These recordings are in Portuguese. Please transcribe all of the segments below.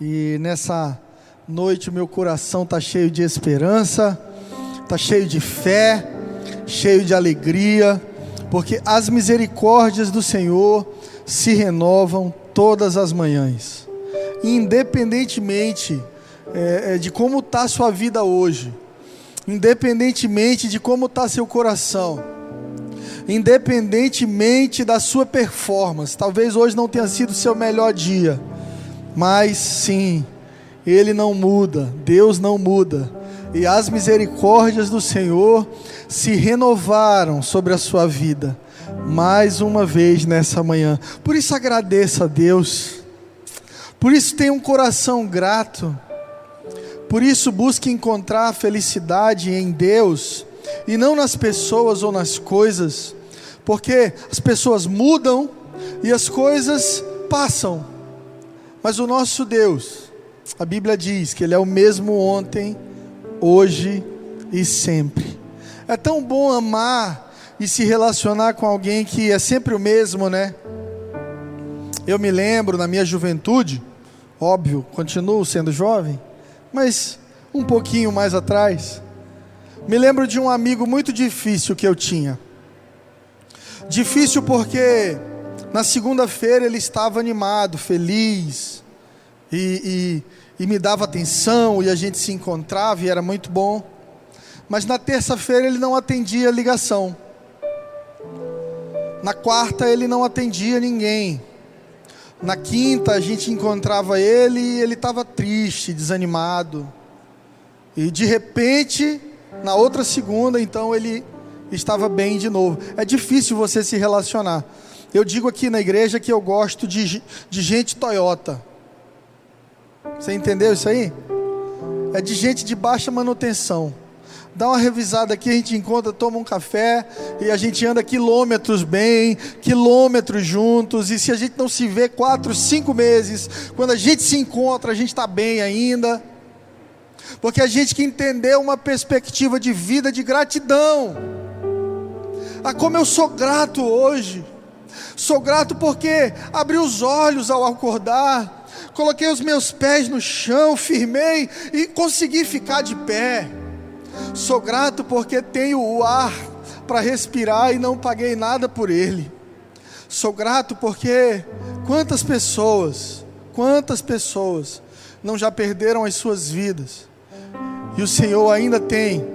E nessa noite meu coração está cheio de esperança, está cheio de fé, cheio de alegria, porque as misericórdias do Senhor se renovam todas as manhãs, independentemente é, é de como está sua vida hoje, independentemente de como está seu coração, independentemente da sua performance. Talvez hoje não tenha sido o seu melhor dia, mas sim, Ele não muda, Deus não muda, e as misericórdias do Senhor se renovaram sobre a sua vida, mais uma vez nessa manhã. Por isso agradeça a Deus, por isso tenha um coração grato, por isso busque encontrar felicidade em Deus e não nas pessoas ou nas coisas, porque as pessoas mudam e as coisas passam, mas o nosso Deus, a Bíblia diz que Ele é o mesmo ontem, hoje e sempre. É tão bom amar e se relacionar com alguém que é sempre o mesmo, né? Eu me lembro na minha juventude, óbvio, continuo sendo jovem, mas um pouquinho mais atrás, me lembro de um amigo muito difícil que eu tinha. Difícil porque na segunda-feira ele estava animado, feliz, e, e, e, me dava atenção, e a gente se encontrava, e era muito bom. Mas na terça-feira ele não atendia a ligação. Na quarta ele não atendia ninguém. Na quinta a gente encontrava ele e ele estava triste, desanimado. E de repente, na outra segunda, então ele estava bem de novo. É difícil você se relacionar. Eu digo aqui na igreja que eu gosto de, de gente Toyota. Você entendeu isso aí? É de gente de baixa manutenção dá uma revisada aqui, a gente encontra, toma um café e a gente anda quilômetros bem, quilômetros juntos. E se a gente não se vê quatro, cinco meses, quando a gente se encontra, a gente está bem ainda. Porque a gente que entendeu uma perspectiva de vida de gratidão. Ah, como eu sou grato hoje. Sou grato porque abri os olhos ao acordar, coloquei os meus pés no chão, firmei e consegui ficar de pé. Sou grato porque tenho o ar para respirar e não paguei nada por ele. Sou grato porque quantas pessoas, quantas pessoas não já perderam as suas vidas e o Senhor ainda tem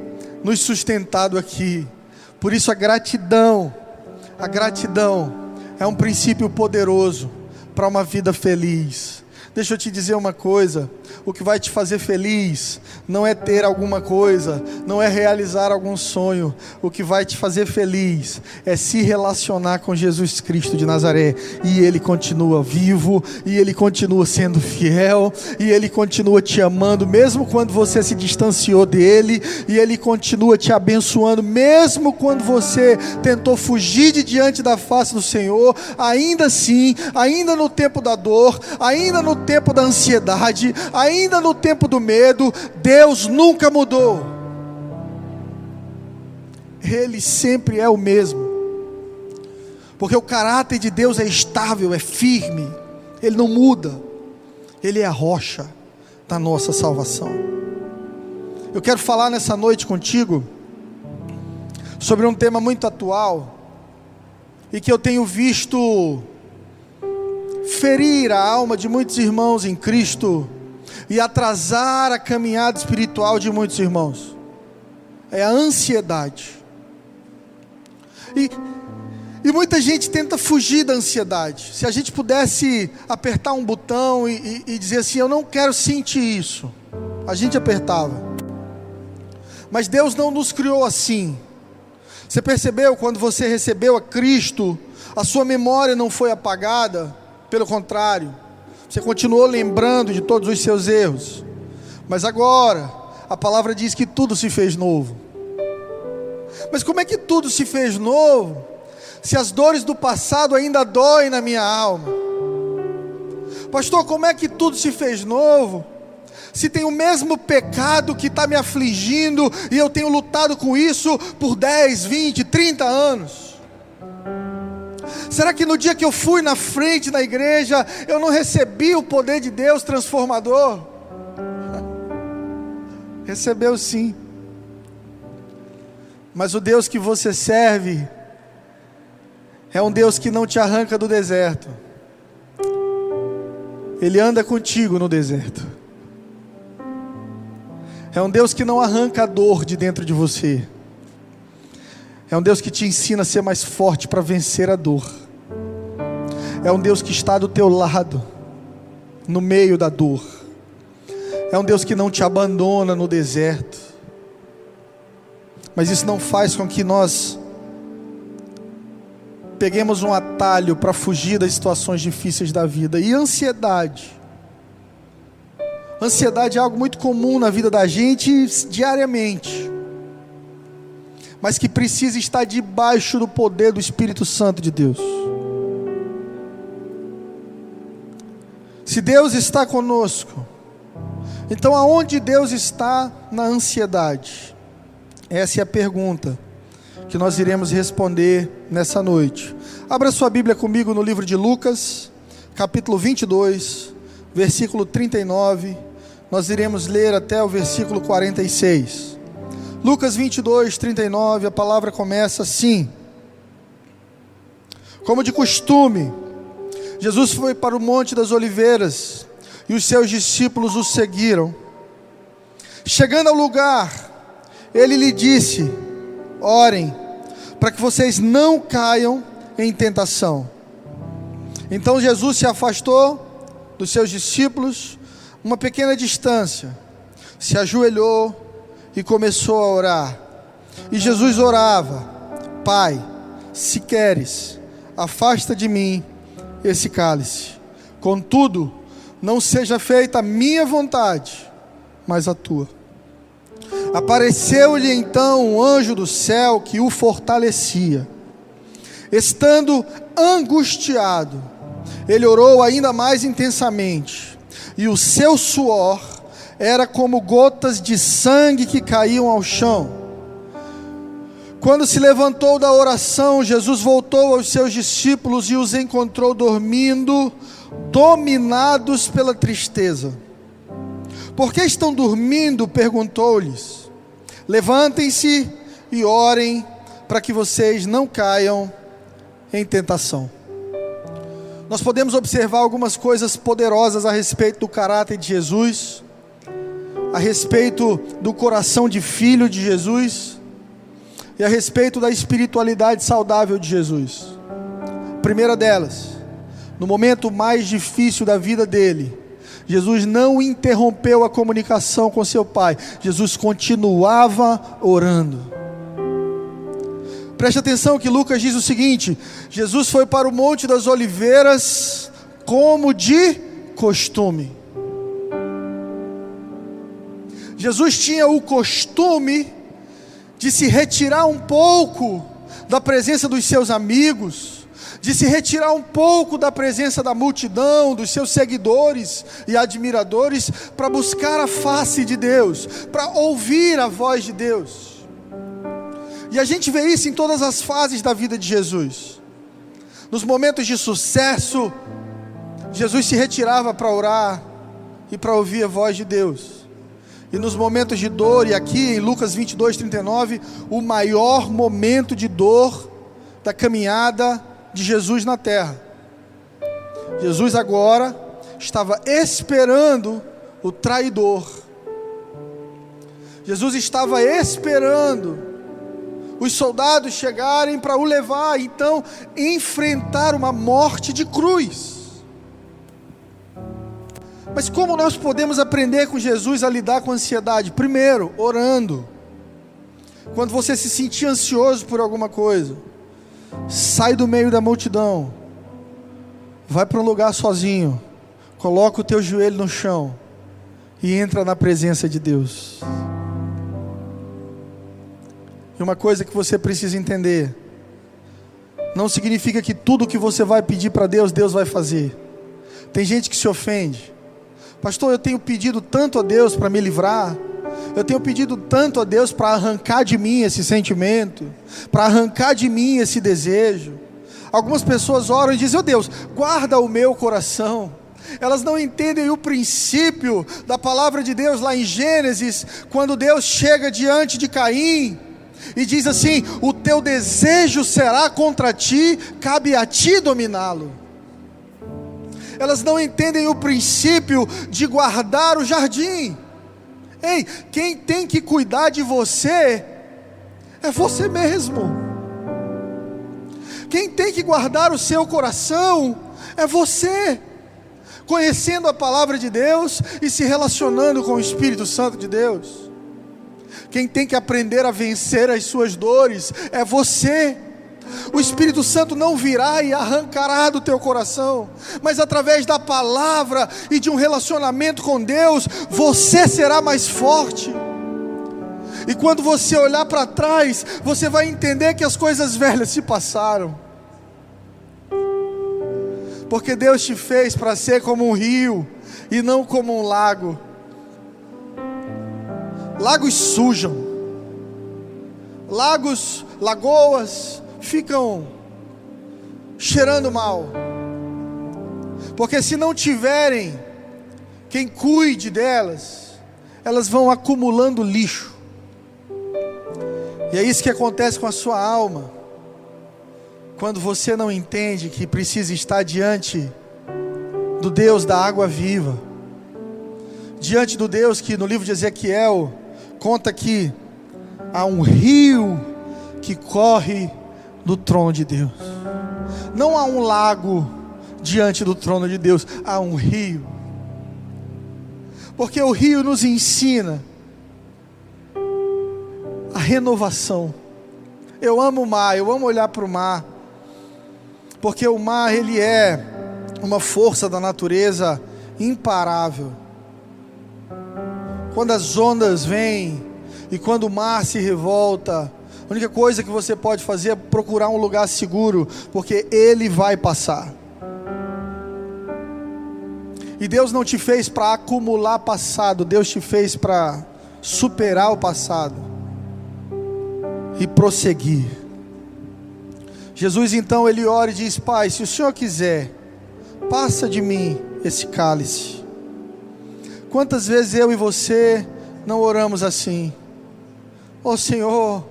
nos sustentado aqui. Por isso a gratidão, a gratidão é um princípio poderoso para uma vida feliz. Deixa eu te dizer uma coisa: o que vai te fazer feliz não é ter alguma coisa, não é realizar algum sonho. O que vai te fazer feliz é se relacionar com Jesus Cristo de Nazaré. E Ele continua vivo, e Ele continua sendo fiel, e Ele continua te amando, mesmo quando você se distanciou dele, e Ele continua te abençoando, mesmo quando você tentou fugir de diante da face do Senhor. Ainda assim, ainda no tempo da dor, ainda no tempo da ansiedade, ainda no tempo do medo, Deus nunca mudou. Ele sempre é o mesmo. Porque o caráter de Deus é estável, é firme, ele não muda. Ele é a rocha da nossa salvação. Eu quero falar nessa noite contigo sobre um tema muito atual e que eu tenho visto ferir a alma de muitos irmãos em Cristo e atrasar a caminhada espiritual de muitos irmãos. É a ansiedade. E, e muita gente tenta fugir da ansiedade. Se a gente pudesse apertar um botão e, e, e dizer assim: Eu não quero sentir isso, a gente apertava. Mas Deus não nos criou assim. Você percebeu quando você recebeu a Cristo, a sua memória não foi apagada? Pelo contrário, você continuou lembrando de todos os seus erros. Mas agora, a palavra diz que tudo se fez novo. Mas como é que tudo se fez novo? Se as dores do passado ainda doem na minha alma. Pastor, como é que tudo se fez novo? Se tem o mesmo pecado que está me afligindo e eu tenho lutado com isso por 10, 20, 30 anos. Será que no dia que eu fui na frente da igreja, eu não recebi o poder de Deus transformador? Recebeu sim. Mas o Deus que você serve é um Deus que não te arranca do deserto. Ele anda contigo no deserto. É um Deus que não arranca a dor de dentro de você. É um Deus que te ensina a ser mais forte para vencer a dor. É um Deus que está do teu lado, no meio da dor. É um Deus que não te abandona no deserto. Mas isso não faz com que nós peguemos um atalho para fugir das situações difíceis da vida. E ansiedade. Ansiedade é algo muito comum na vida da gente diariamente mas que precisa estar debaixo do poder do Espírito Santo de Deus. Se Deus está conosco, então aonde Deus está na ansiedade? Essa é a pergunta que nós iremos responder nessa noite. Abra sua Bíblia comigo no livro de Lucas, capítulo 22, versículo 39. Nós iremos ler até o versículo 46. Lucas 22, 39, a palavra começa assim: Como de costume, Jesus foi para o Monte das Oliveiras e os seus discípulos o seguiram. Chegando ao lugar, ele lhe disse: Orem, para que vocês não caiam em tentação. Então Jesus se afastou dos seus discípulos uma pequena distância, se ajoelhou e começou a orar. E Jesus orava: Pai, se queres, afasta de mim esse cálice. Contudo, não seja feita a minha vontade, mas a tua. Apareceu-lhe então um anjo do céu que o fortalecia. Estando angustiado, ele orou ainda mais intensamente, e o seu suor era como gotas de sangue que caíam ao chão. Quando se levantou da oração, Jesus voltou aos seus discípulos e os encontrou dormindo, dominados pela tristeza. Por que estão dormindo? perguntou-lhes. Levantem-se e orem para que vocês não caiam em tentação. Nós podemos observar algumas coisas poderosas a respeito do caráter de Jesus a respeito do coração de filho de Jesus e a respeito da espiritualidade saudável de Jesus. primeira delas, no momento mais difícil da vida dele, Jesus não interrompeu a comunicação com seu pai, Jesus continuava orando. Preste atenção que Lucas diz o seguinte: Jesus foi para o Monte das Oliveiras como de costume. Jesus tinha o costume de se retirar um pouco da presença dos seus amigos, de se retirar um pouco da presença da multidão, dos seus seguidores e admiradores, para buscar a face de Deus, para ouvir a voz de Deus. E a gente vê isso em todas as fases da vida de Jesus. Nos momentos de sucesso, Jesus se retirava para orar e para ouvir a voz de Deus. E nos momentos de dor, e aqui em Lucas 22, 39, o maior momento de dor da caminhada de Jesus na terra. Jesus agora estava esperando o traidor. Jesus estava esperando os soldados chegarem para o levar, então enfrentar uma morte de cruz. Mas como nós podemos aprender com Jesus a lidar com a ansiedade? Primeiro, orando. Quando você se sentir ansioso por alguma coisa, sai do meio da multidão, vai para um lugar sozinho, coloca o teu joelho no chão e entra na presença de Deus. E uma coisa que você precisa entender: não significa que tudo que você vai pedir para Deus, Deus vai fazer. Tem gente que se ofende. Pastor, eu tenho pedido tanto a Deus para me livrar. Eu tenho pedido tanto a Deus para arrancar de mim esse sentimento, para arrancar de mim esse desejo. algumas pessoas oram e dizem: "Oh Deus, guarda o meu coração". Elas não entendem o princípio da palavra de Deus lá em Gênesis, quando Deus chega diante de Caim e diz assim: O teu desejo será contra ti, cabe a ti dominá-lo. Elas não entendem o princípio de guardar o jardim. Ei, quem tem que cuidar de você é você mesmo. Quem tem que guardar o seu coração é você conhecendo a palavra de Deus e se relacionando com o Espírito Santo de Deus. Quem tem que aprender a vencer as suas dores é você. O Espírito Santo não virá e arrancará do teu coração, mas através da palavra e de um relacionamento com Deus, você será mais forte. E quando você olhar para trás, você vai entender que as coisas velhas se passaram porque Deus te fez para ser como um rio e não como um lago. Lagos sujam, lagos, lagoas ficam cheirando mal, porque se não tiverem quem cuide delas, elas vão acumulando lixo, e é isso que acontece com a sua alma. Quando você não entende que precisa estar diante do Deus da água viva, diante do Deus que no livro de Ezequiel conta que há um rio que corre do trono de Deus. Não há um lago diante do trono de Deus, há um rio. Porque o rio nos ensina a renovação. Eu amo o mar, eu amo olhar para o mar porque o mar ele é uma força da natureza imparável. Quando as ondas vêm e quando o mar se revolta, a única coisa que você pode fazer é procurar um lugar seguro, porque ele vai passar. E Deus não te fez para acumular passado, Deus te fez para superar o passado e prosseguir. Jesus então ele ora e diz: Pai, se o Senhor quiser, passa de mim esse cálice. Quantas vezes eu e você não oramos assim? Oh Senhor,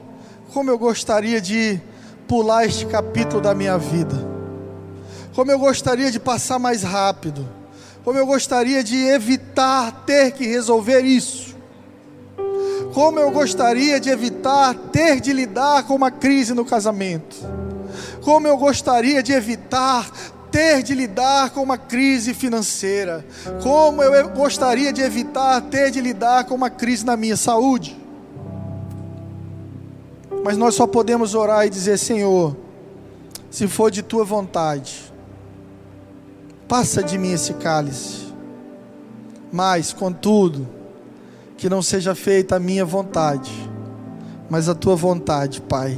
como eu gostaria de pular este capítulo da minha vida. Como eu gostaria de passar mais rápido. Como eu gostaria de evitar ter que resolver isso. Como eu gostaria de evitar ter de lidar com uma crise no casamento como eu gostaria de evitar ter de lidar com uma crise financeira. Como eu gostaria de evitar ter de lidar com uma crise na minha saúde. Mas nós só podemos orar e dizer: Senhor, se for de tua vontade, passa de mim esse cálice. Mas, contudo, que não seja feita a minha vontade, mas a tua vontade, Pai.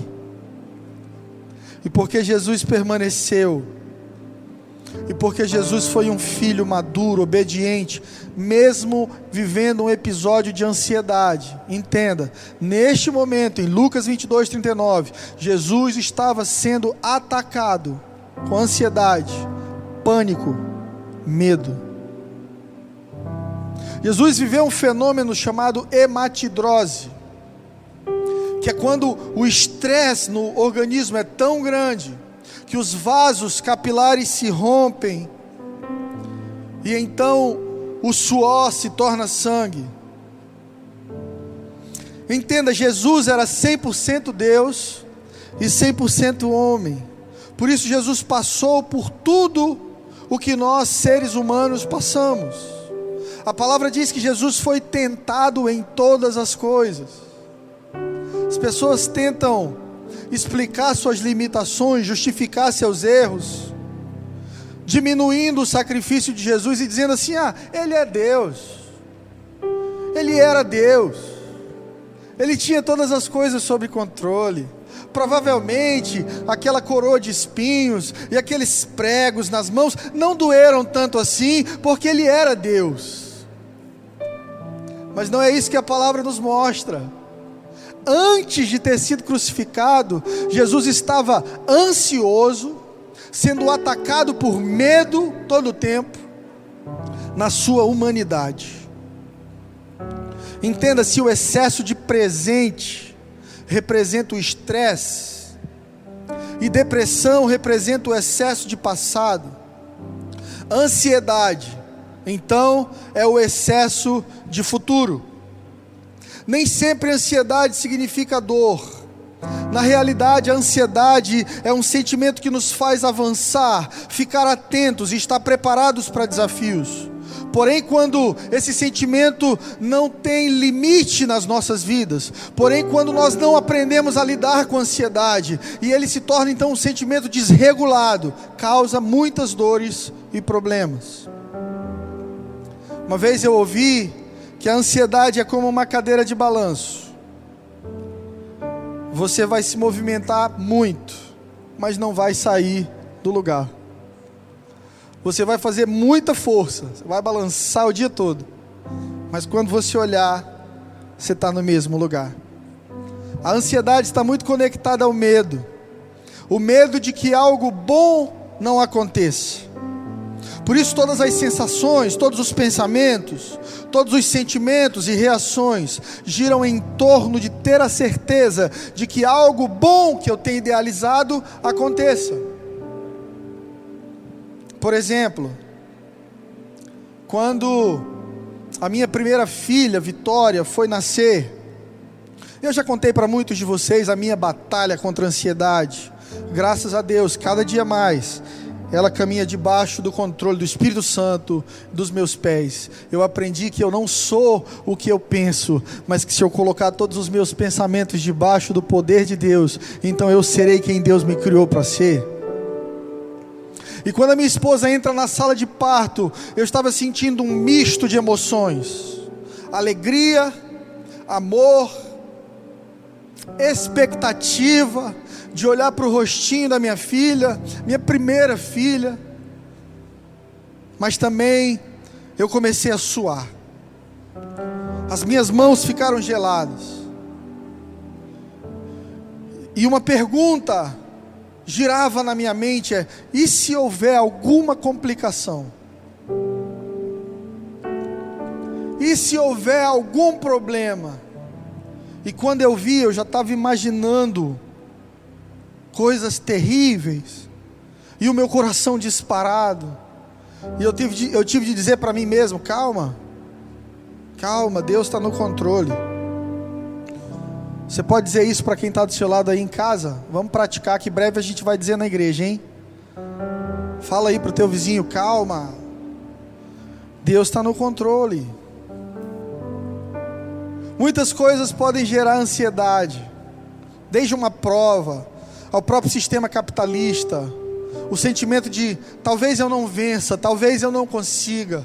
E porque Jesus permaneceu, e porque Jesus foi um filho maduro, obediente, mesmo vivendo um episódio de ansiedade. Entenda, neste momento, em Lucas 22, 39, Jesus estava sendo atacado com ansiedade, pânico, medo. Jesus viveu um fenômeno chamado hematidrose que é quando o estresse no organismo é tão grande que os vasos capilares se rompem e então o suor se torna sangue. Entenda, Jesus era 100% Deus e 100% homem. Por isso Jesus passou por tudo o que nós seres humanos passamos. A palavra diz que Jesus foi tentado em todas as coisas. As pessoas tentam explicar suas limitações, justificar seus erros, diminuindo o sacrifício de Jesus e dizendo assim: ah, ele é Deus, ele era Deus, ele tinha todas as coisas sob controle. Provavelmente aquela coroa de espinhos e aqueles pregos nas mãos não doeram tanto assim, porque ele era Deus. Mas não é isso que a palavra nos mostra antes de ter sido crucificado, Jesus estava ansioso, sendo atacado por medo todo o tempo, na sua humanidade. Entenda se o excesso de presente representa o estresse, e depressão representa o excesso de passado, ansiedade, então, é o excesso de futuro. Nem sempre ansiedade significa dor. Na realidade, a ansiedade é um sentimento que nos faz avançar, ficar atentos e estar preparados para desafios. Porém, quando esse sentimento não tem limite nas nossas vidas, porém, quando nós não aprendemos a lidar com a ansiedade e ele se torna então um sentimento desregulado, causa muitas dores e problemas. Uma vez eu ouvi que a ansiedade é como uma cadeira de balanço. Você vai se movimentar muito, mas não vai sair do lugar. Você vai fazer muita força, você vai balançar o dia todo, mas quando você olhar, você está no mesmo lugar. A ansiedade está muito conectada ao medo, o medo de que algo bom não aconteça. Por isso, todas as sensações, todos os pensamentos, todos os sentimentos e reações giram em torno de ter a certeza de que algo bom que eu tenho idealizado aconteça. Por exemplo, quando a minha primeira filha, Vitória, foi nascer, eu já contei para muitos de vocês a minha batalha contra a ansiedade. Graças a Deus, cada dia mais ela caminha debaixo do controle do Espírito Santo dos meus pés. Eu aprendi que eu não sou o que eu penso, mas que se eu colocar todos os meus pensamentos debaixo do poder de Deus, então eu serei quem Deus me criou para ser. E quando a minha esposa entra na sala de parto, eu estava sentindo um misto de emoções: alegria, amor, expectativa de olhar para o rostinho da minha filha, minha primeira filha, mas também eu comecei a suar, as minhas mãos ficaram geladas, e uma pergunta girava na minha mente: é, e se houver alguma complicação? E se houver algum problema? E quando eu vi, eu já estava imaginando coisas terríveis, e o meu coração disparado. E eu tive de, eu tive de dizer para mim mesmo: calma, calma, Deus está no controle. Você pode dizer isso para quem está do seu lado aí em casa? Vamos praticar, que breve a gente vai dizer na igreja, hein? Fala aí para o teu vizinho: calma, Deus está no controle. Muitas coisas podem gerar ansiedade, desde uma prova, ao próprio sistema capitalista, o sentimento de talvez eu não vença, talvez eu não consiga,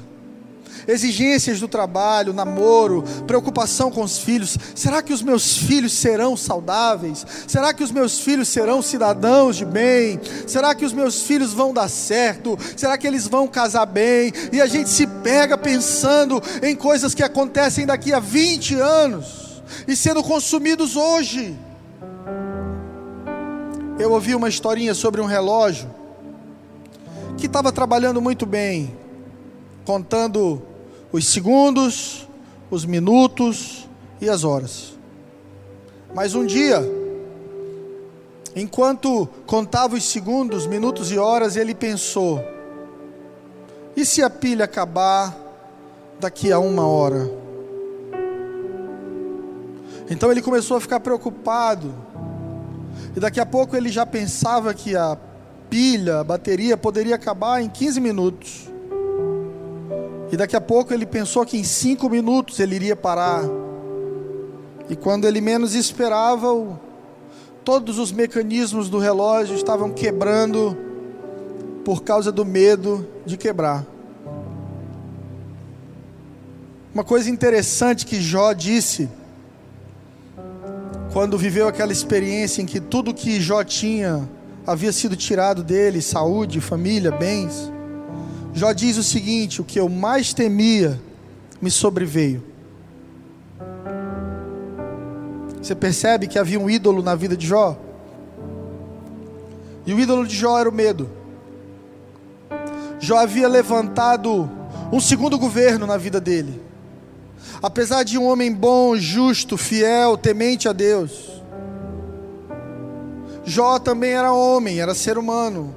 exigências do trabalho, namoro, preocupação com os filhos. Será que os meus filhos serão saudáveis? Será que os meus filhos serão cidadãos de bem? Será que os meus filhos vão dar certo? Será que eles vão casar bem? E a gente se pega pensando em coisas que acontecem daqui a 20 anos e sendo consumidos hoje. Eu ouvi uma historinha sobre um relógio que estava trabalhando muito bem, contando os segundos, os minutos e as horas. Mas um dia, enquanto contava os segundos, minutos e horas, ele pensou: e se a pilha acabar daqui a uma hora? Então ele começou a ficar preocupado e daqui a pouco ele já pensava que a pilha, a bateria poderia acabar em 15 minutos. E daqui a pouco ele pensou que em 5 minutos ele iria parar. E quando ele menos esperava, todos os mecanismos do relógio estavam quebrando por causa do medo de quebrar. Uma coisa interessante que Jó disse quando viveu aquela experiência em que tudo que Jó tinha havia sido tirado dele saúde, família, bens. Jó diz o seguinte: o que eu mais temia me sobreveio. Você percebe que havia um ídolo na vida de Jó? E o ídolo de Jó era o medo. Jó havia levantado um segundo governo na vida dele. Apesar de um homem bom, justo, fiel, temente a Deus, Jó também era homem, era ser humano.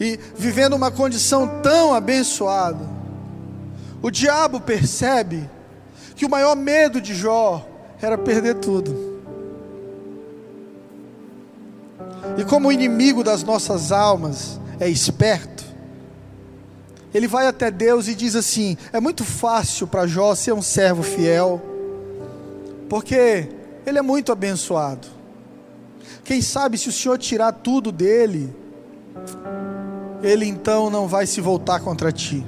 E vivendo uma condição tão abençoada, o diabo percebe que o maior medo de Jó era perder tudo. E como o inimigo das nossas almas é esperto, ele vai até Deus e diz assim: é muito fácil para Jó ser um servo fiel, porque ele é muito abençoado. Quem sabe se o Senhor tirar tudo dele, ele então não vai se voltar contra ti.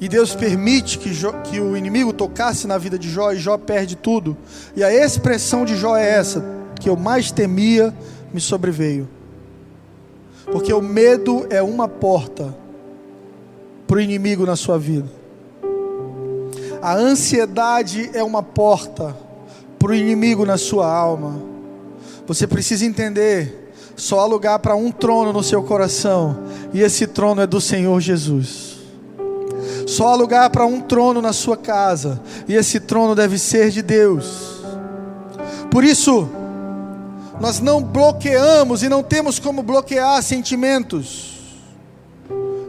E Deus permite que, Jó, que o inimigo tocasse na vida de Jó e Jó perde tudo. E a expressão de Jó é essa: que eu mais temia me sobreveio. Porque o medo é uma porta para o inimigo na sua vida. A ansiedade é uma porta para o inimigo na sua alma. Você precisa entender: só há lugar para um trono no seu coração, e esse trono é do Senhor Jesus. Só há lugar para um trono na sua casa, e esse trono deve ser de Deus. Por isso, nós não bloqueamos e não temos como bloquear sentimentos.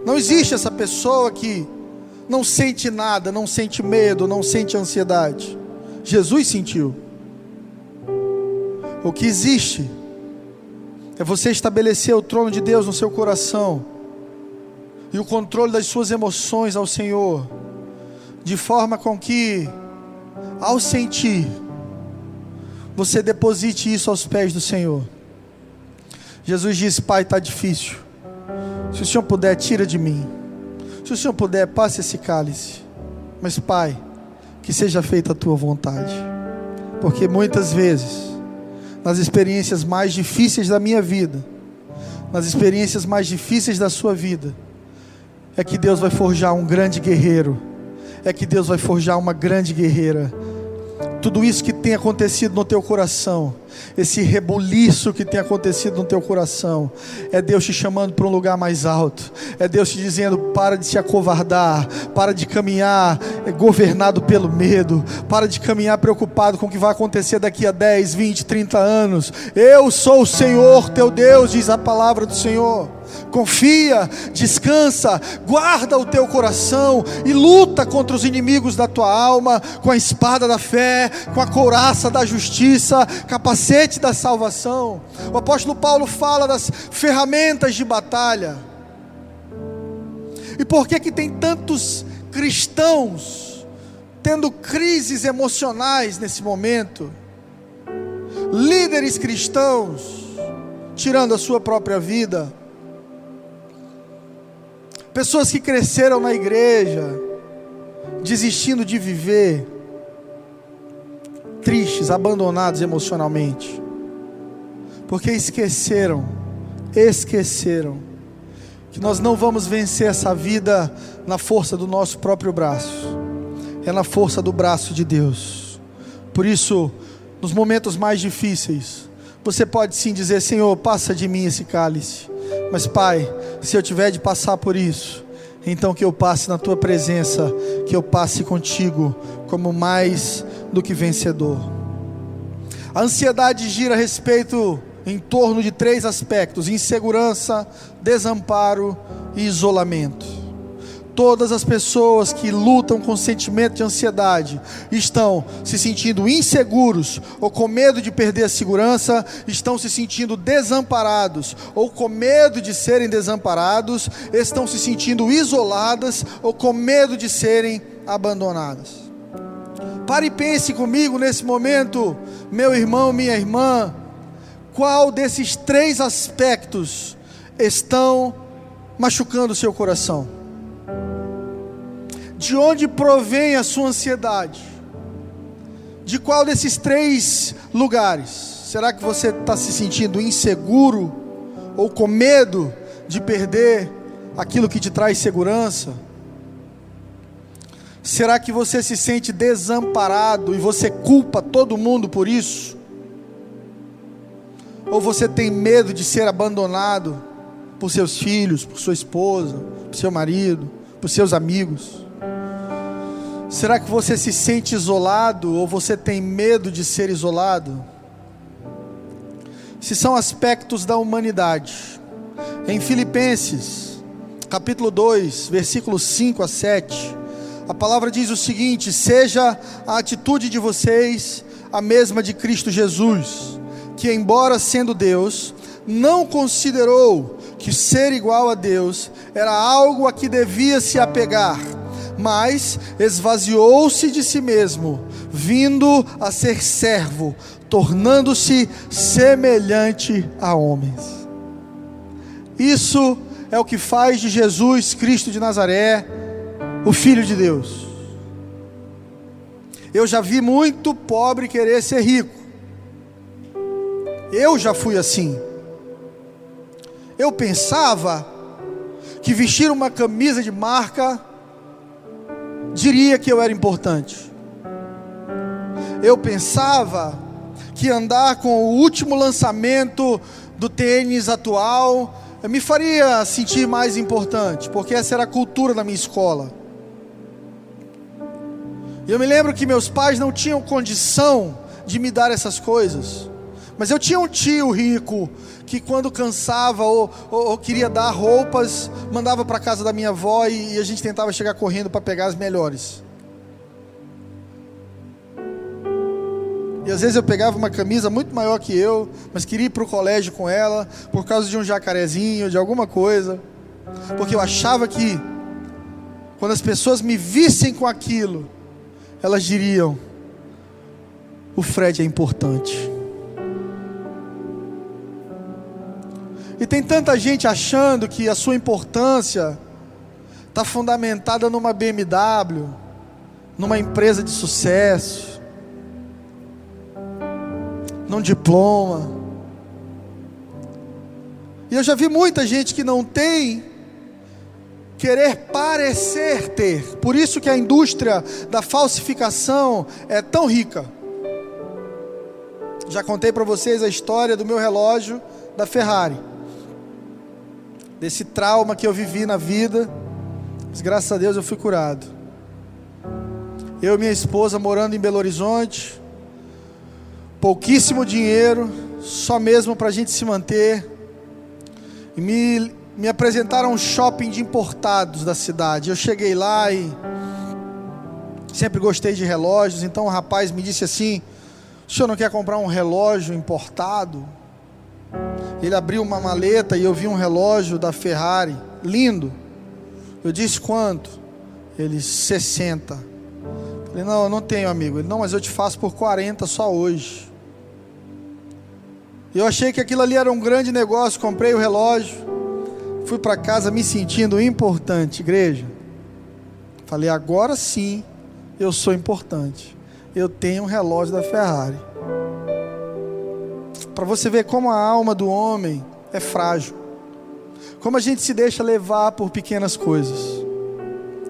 Não existe essa pessoa que não sente nada, não sente medo, não sente ansiedade. Jesus sentiu. O que existe é você estabelecer o trono de Deus no seu coração e o controle das suas emoções ao Senhor, de forma com que, ao sentir, você deposite isso aos pés do Senhor. Jesus disse: Pai, está difícil. Se o Senhor puder, tira de mim. Se o Senhor puder, passe esse cálice. Mas, Pai, que seja feita a tua vontade. Porque muitas vezes, nas experiências mais difíceis da minha vida, nas experiências mais difíceis da sua vida, é que Deus vai forjar um grande guerreiro, é que Deus vai forjar uma grande guerreira tudo isso que tem acontecido no teu coração, esse rebuliço que tem acontecido no teu coração, é Deus te chamando para um lugar mais alto, é Deus te dizendo: para de se acovardar, para de caminhar governado pelo medo, para de caminhar preocupado com o que vai acontecer daqui a 10, 20, 30 anos. Eu sou o Senhor teu Deus, diz a palavra do Senhor. Confia, descansa, guarda o teu coração e luta contra os inimigos da tua alma com a espada da fé, com a couraça da justiça, capacete da salvação. O apóstolo Paulo fala das ferramentas de batalha. E por que que tem tantos cristãos tendo crises emocionais nesse momento? Líderes cristãos tirando a sua própria vida Pessoas que cresceram na igreja, desistindo de viver, tristes, abandonados emocionalmente, porque esqueceram, esqueceram, que nós não vamos vencer essa vida na força do nosso próprio braço, é na força do braço de Deus. Por isso, nos momentos mais difíceis, você pode sim dizer: Senhor, passa de mim esse cálice. Mas, Pai, se eu tiver de passar por isso, então que eu passe na tua presença, que eu passe contigo como mais do que vencedor. A ansiedade gira a respeito em torno de três aspectos: insegurança, desamparo e isolamento. Todas as pessoas que lutam com sentimento de ansiedade estão se sentindo inseguros ou com medo de perder a segurança, estão se sentindo desamparados ou com medo de serem desamparados, estão se sentindo isoladas ou com medo de serem abandonadas. Pare e pense comigo nesse momento, meu irmão, minha irmã, qual desses três aspectos estão machucando o seu coração? De onde provém a sua ansiedade? De qual desses três lugares? Será que você está se sentindo inseguro ou com medo de perder aquilo que te traz segurança? Será que você se sente desamparado e você culpa todo mundo por isso? Ou você tem medo de ser abandonado por seus filhos, por sua esposa, por seu marido, por seus amigos? Será que você se sente isolado ou você tem medo de ser isolado? Se são aspectos da humanidade. Em Filipenses, capítulo 2, versículos 5 a 7, a palavra diz o seguinte: Seja a atitude de vocês a mesma de Cristo Jesus, que, embora sendo Deus, não considerou que ser igual a Deus era algo a que devia se apegar, mas esvaziou-se de si mesmo, vindo a ser servo, tornando-se semelhante a homens. Isso é o que faz de Jesus Cristo de Nazaré o Filho de Deus. Eu já vi muito pobre querer ser rico. Eu já fui assim. Eu pensava que vestir uma camisa de marca diria que eu era importante. Eu pensava que andar com o último lançamento do tênis atual me faria sentir mais importante, porque essa era a cultura da minha escola. E eu me lembro que meus pais não tinham condição de me dar essas coisas. Mas eu tinha um tio rico que quando cansava ou, ou, ou queria dar roupas, mandava para casa da minha avó e, e a gente tentava chegar correndo para pegar as melhores. E às vezes eu pegava uma camisa muito maior que eu, mas queria ir para o colégio com ela, por causa de um jacarezinho, de alguma coisa. Porque eu achava que, quando as pessoas me vissem com aquilo, elas diriam: o Fred é importante. E tem tanta gente achando que a sua importância está fundamentada numa BMW, numa empresa de sucesso, num diploma. E eu já vi muita gente que não tem querer parecer ter. Por isso que a indústria da falsificação é tão rica. Já contei para vocês a história do meu relógio da Ferrari. Desse trauma que eu vivi na vida, mas graças a Deus eu fui curado. Eu e minha esposa morando em Belo Horizonte, pouquíssimo dinheiro, só mesmo para a gente se manter. E me me apresentaram um shopping de importados da cidade. Eu cheguei lá e sempre gostei de relógios, então o rapaz me disse assim: "O senhor não quer comprar um relógio importado?" Ele abriu uma maleta e eu vi um relógio da Ferrari, lindo. Eu disse quanto? Ele 60. Falei: "Não, eu não tenho, amigo". Ele: "Não, mas eu te faço por 40 só hoje". Eu achei que aquilo ali era um grande negócio, comprei o relógio. Fui para casa me sentindo importante, igreja. Falei, agora sim eu sou importante. Eu tenho um relógio da Ferrari. Para você ver como a alma do homem é frágil. Como a gente se deixa levar por pequenas coisas.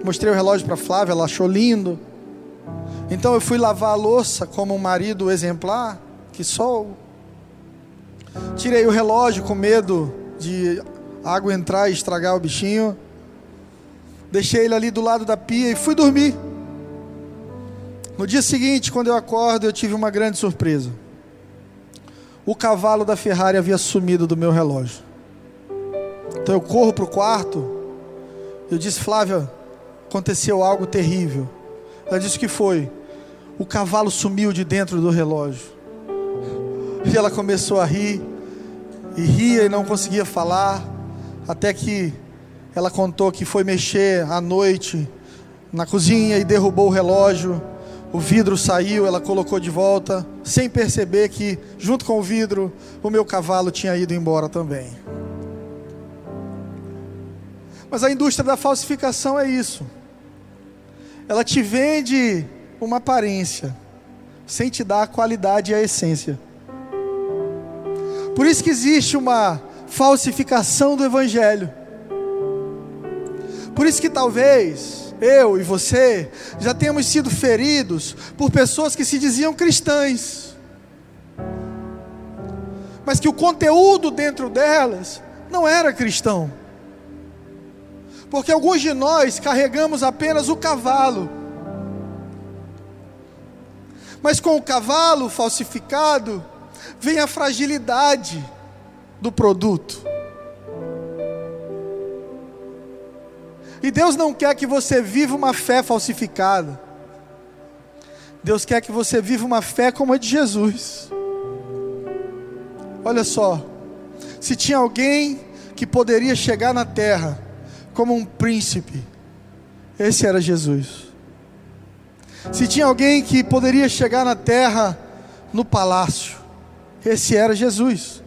Mostrei o relógio para Flávia, ela achou lindo. Então eu fui lavar a louça como um marido exemplar, que sou. Tirei o relógio com medo de água entrar e estragar o bichinho. Deixei ele ali do lado da pia e fui dormir. No dia seguinte, quando eu acordo, eu tive uma grande surpresa. O cavalo da Ferrari havia sumido do meu relógio. Então eu corro para o quarto. Eu disse, Flávia, aconteceu algo terrível. Ela disse que foi. O cavalo sumiu de dentro do relógio. E ela começou a rir. E ria e não conseguia falar. Até que ela contou que foi mexer à noite na cozinha e derrubou o relógio. O vidro saiu, ela colocou de volta, sem perceber que, junto com o vidro, o meu cavalo tinha ido embora também. Mas a indústria da falsificação é isso. Ela te vende uma aparência, sem te dar a qualidade e a essência. Por isso que existe uma falsificação do Evangelho. Por isso que talvez eu e você já tenhamos sido feridos por pessoas que se diziam cristãs, mas que o conteúdo dentro delas não era cristão. Porque alguns de nós carregamos apenas o cavalo. Mas com o cavalo falsificado, vem a fragilidade do produto. E Deus não quer que você viva uma fé falsificada. Deus quer que você viva uma fé como a de Jesus. Olha só, se tinha alguém que poderia chegar na terra como um príncipe, esse era Jesus. Se tinha alguém que poderia chegar na terra no palácio, esse era Jesus.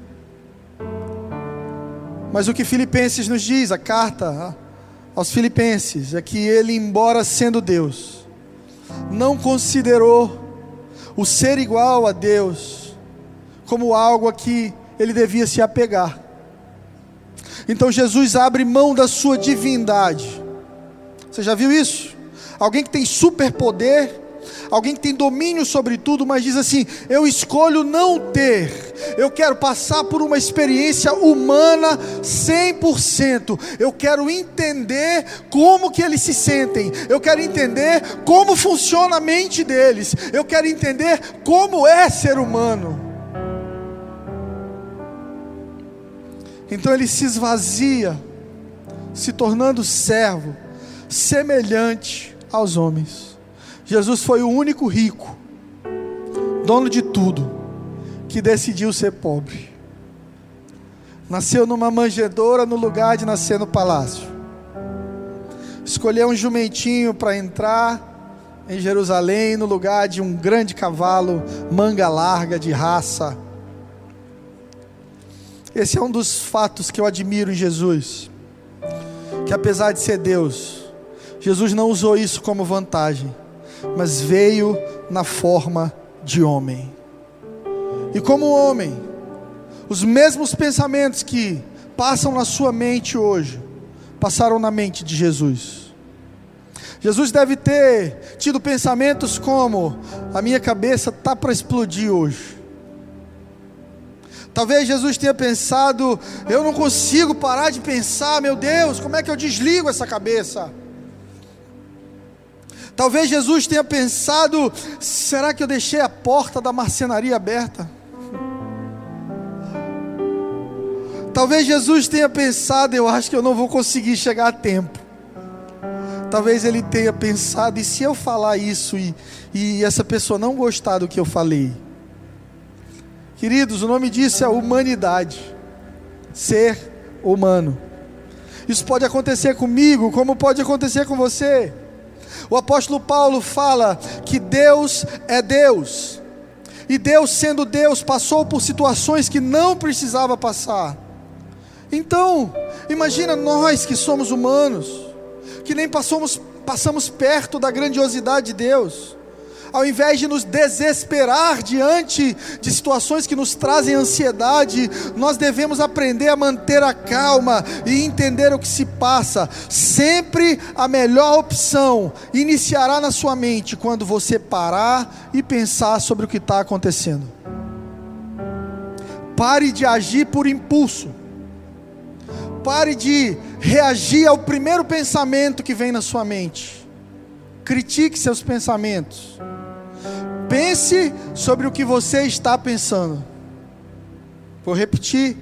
Mas o que Filipenses nos diz, a carta aos Filipenses, é que ele, embora sendo Deus, não considerou o ser igual a Deus como algo a que ele devia se apegar. Então Jesus abre mão da sua divindade. Você já viu isso? Alguém que tem superpoder alguém que tem domínio sobre tudo, mas diz assim: eu escolho não ter, eu quero passar por uma experiência humana 100%, eu quero entender como que eles se sentem, eu quero entender como funciona a mente deles, eu quero entender como é ser humano. Então ele se esvazia, se tornando servo, semelhante aos homens. Jesus foi o único rico, dono de tudo, que decidiu ser pobre. Nasceu numa manjedoura no lugar de nascer no palácio. Escolheu um jumentinho para entrar em Jerusalém no lugar de um grande cavalo, manga larga de raça. Esse é um dos fatos que eu admiro em Jesus. Que apesar de ser Deus, Jesus não usou isso como vantagem mas veio na forma de homem. E como homem, os mesmos pensamentos que passam na sua mente hoje, passaram na mente de Jesus. Jesus deve ter tido pensamentos como: a minha cabeça está para explodir hoje. Talvez Jesus tenha pensado: eu não consigo parar de pensar, meu Deus, como é que eu desligo essa cabeça? Talvez Jesus tenha pensado: será que eu deixei a porta da marcenaria aberta? Talvez Jesus tenha pensado: eu acho que eu não vou conseguir chegar a tempo. Talvez ele tenha pensado: e se eu falar isso e, e essa pessoa não gostar do que eu falei? Queridos, o nome disso é humanidade, ser humano. Isso pode acontecer comigo, como pode acontecer com você. O apóstolo Paulo fala que Deus é Deus. E Deus, sendo Deus, passou por situações que não precisava passar. Então, imagina nós que somos humanos, que nem passamos, passamos perto da grandiosidade de Deus ao invés de nos desesperar diante de situações que nos trazem ansiedade, nós devemos aprender a manter a calma e entender o que se passa. Sempre a melhor opção iniciará na sua mente quando você parar e pensar sobre o que está acontecendo. Pare de agir por impulso. Pare de reagir ao primeiro pensamento que vem na sua mente. Critique seus pensamentos. Pense sobre o que você está pensando. Vou repetir,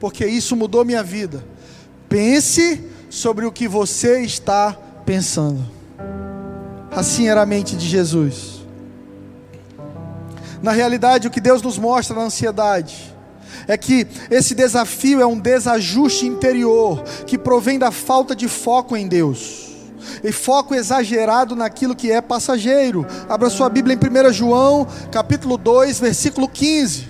porque isso mudou minha vida. Pense sobre o que você está pensando. Assim era a mente de Jesus. Na realidade, o que Deus nos mostra na ansiedade é que esse desafio é um desajuste interior que provém da falta de foco em Deus e foco exagerado naquilo que é passageiro. Abra sua Bíblia em 1 João, capítulo 2, versículo 15.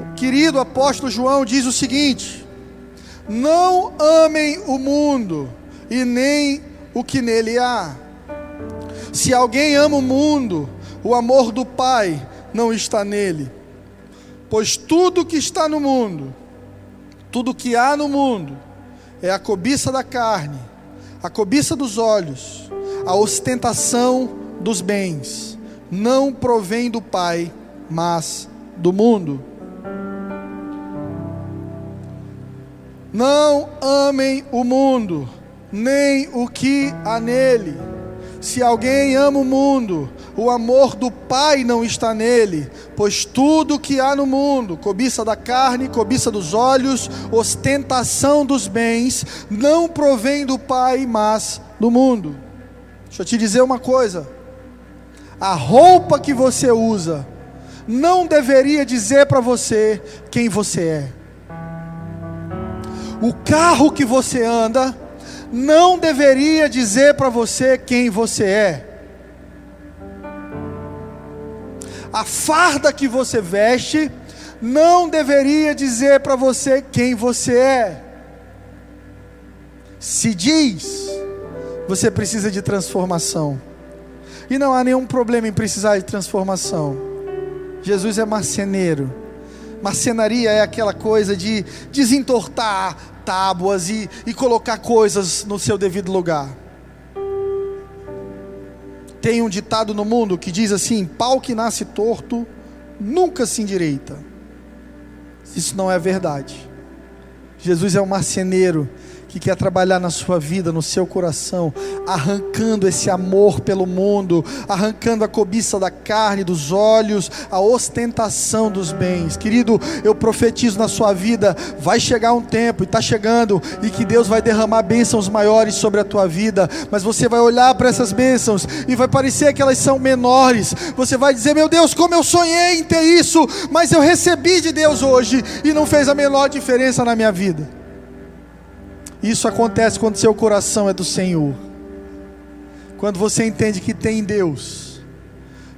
O querido apóstolo João diz o seguinte: Não amem o mundo e nem o que nele há. Se alguém ama o mundo, o amor do Pai não está nele. Pois tudo que está no mundo, tudo que há no mundo, é a cobiça da carne, a cobiça dos olhos, a ostentação dos bens, não provém do Pai, mas do mundo. Não amem o mundo, nem o que há nele. Se alguém ama o mundo, o amor do Pai não está nele, pois tudo que há no mundo, cobiça da carne, cobiça dos olhos, ostentação dos bens, não provém do Pai, mas do mundo. Deixa eu te dizer uma coisa: a roupa que você usa não deveria dizer para você quem você é. O carro que você anda não deveria dizer para você quem você é. A farda que você veste não deveria dizer para você quem você é. Se diz, você precisa de transformação. E não há nenhum problema em precisar de transformação. Jesus é marceneiro. Marcenaria é aquela coisa de desentortar tábuas e, e colocar coisas no seu devido lugar. Tem um ditado no mundo que diz assim: pau que nasce torto nunca se endireita. Isso não é verdade. Jesus é um marceneiro que quer trabalhar na sua vida, no seu coração, arrancando esse amor pelo mundo, arrancando a cobiça da carne, dos olhos, a ostentação dos bens. Querido, eu profetizo na sua vida, vai chegar um tempo, e está chegando, e que Deus vai derramar bênçãos maiores sobre a tua vida, mas você vai olhar para essas bênçãos e vai parecer que elas são menores. Você vai dizer: Meu Deus, como eu sonhei em ter isso, mas eu recebi de Deus hoje e não fez a menor diferença na minha vida. Isso acontece quando seu coração é do Senhor. Quando você entende que tem Deus,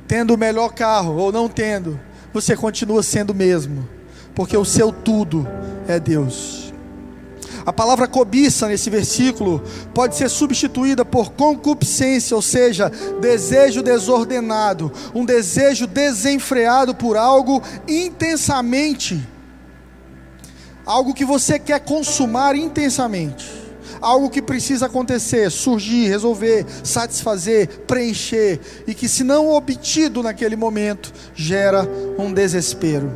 tendo o melhor carro ou não tendo, você continua sendo o mesmo, porque o seu tudo é Deus. A palavra cobiça nesse versículo pode ser substituída por concupiscência, ou seja, desejo desordenado, um desejo desenfreado por algo intensamente algo que você quer consumar intensamente, algo que precisa acontecer, surgir, resolver, satisfazer, preencher, e que, se não obtido naquele momento, gera um desespero.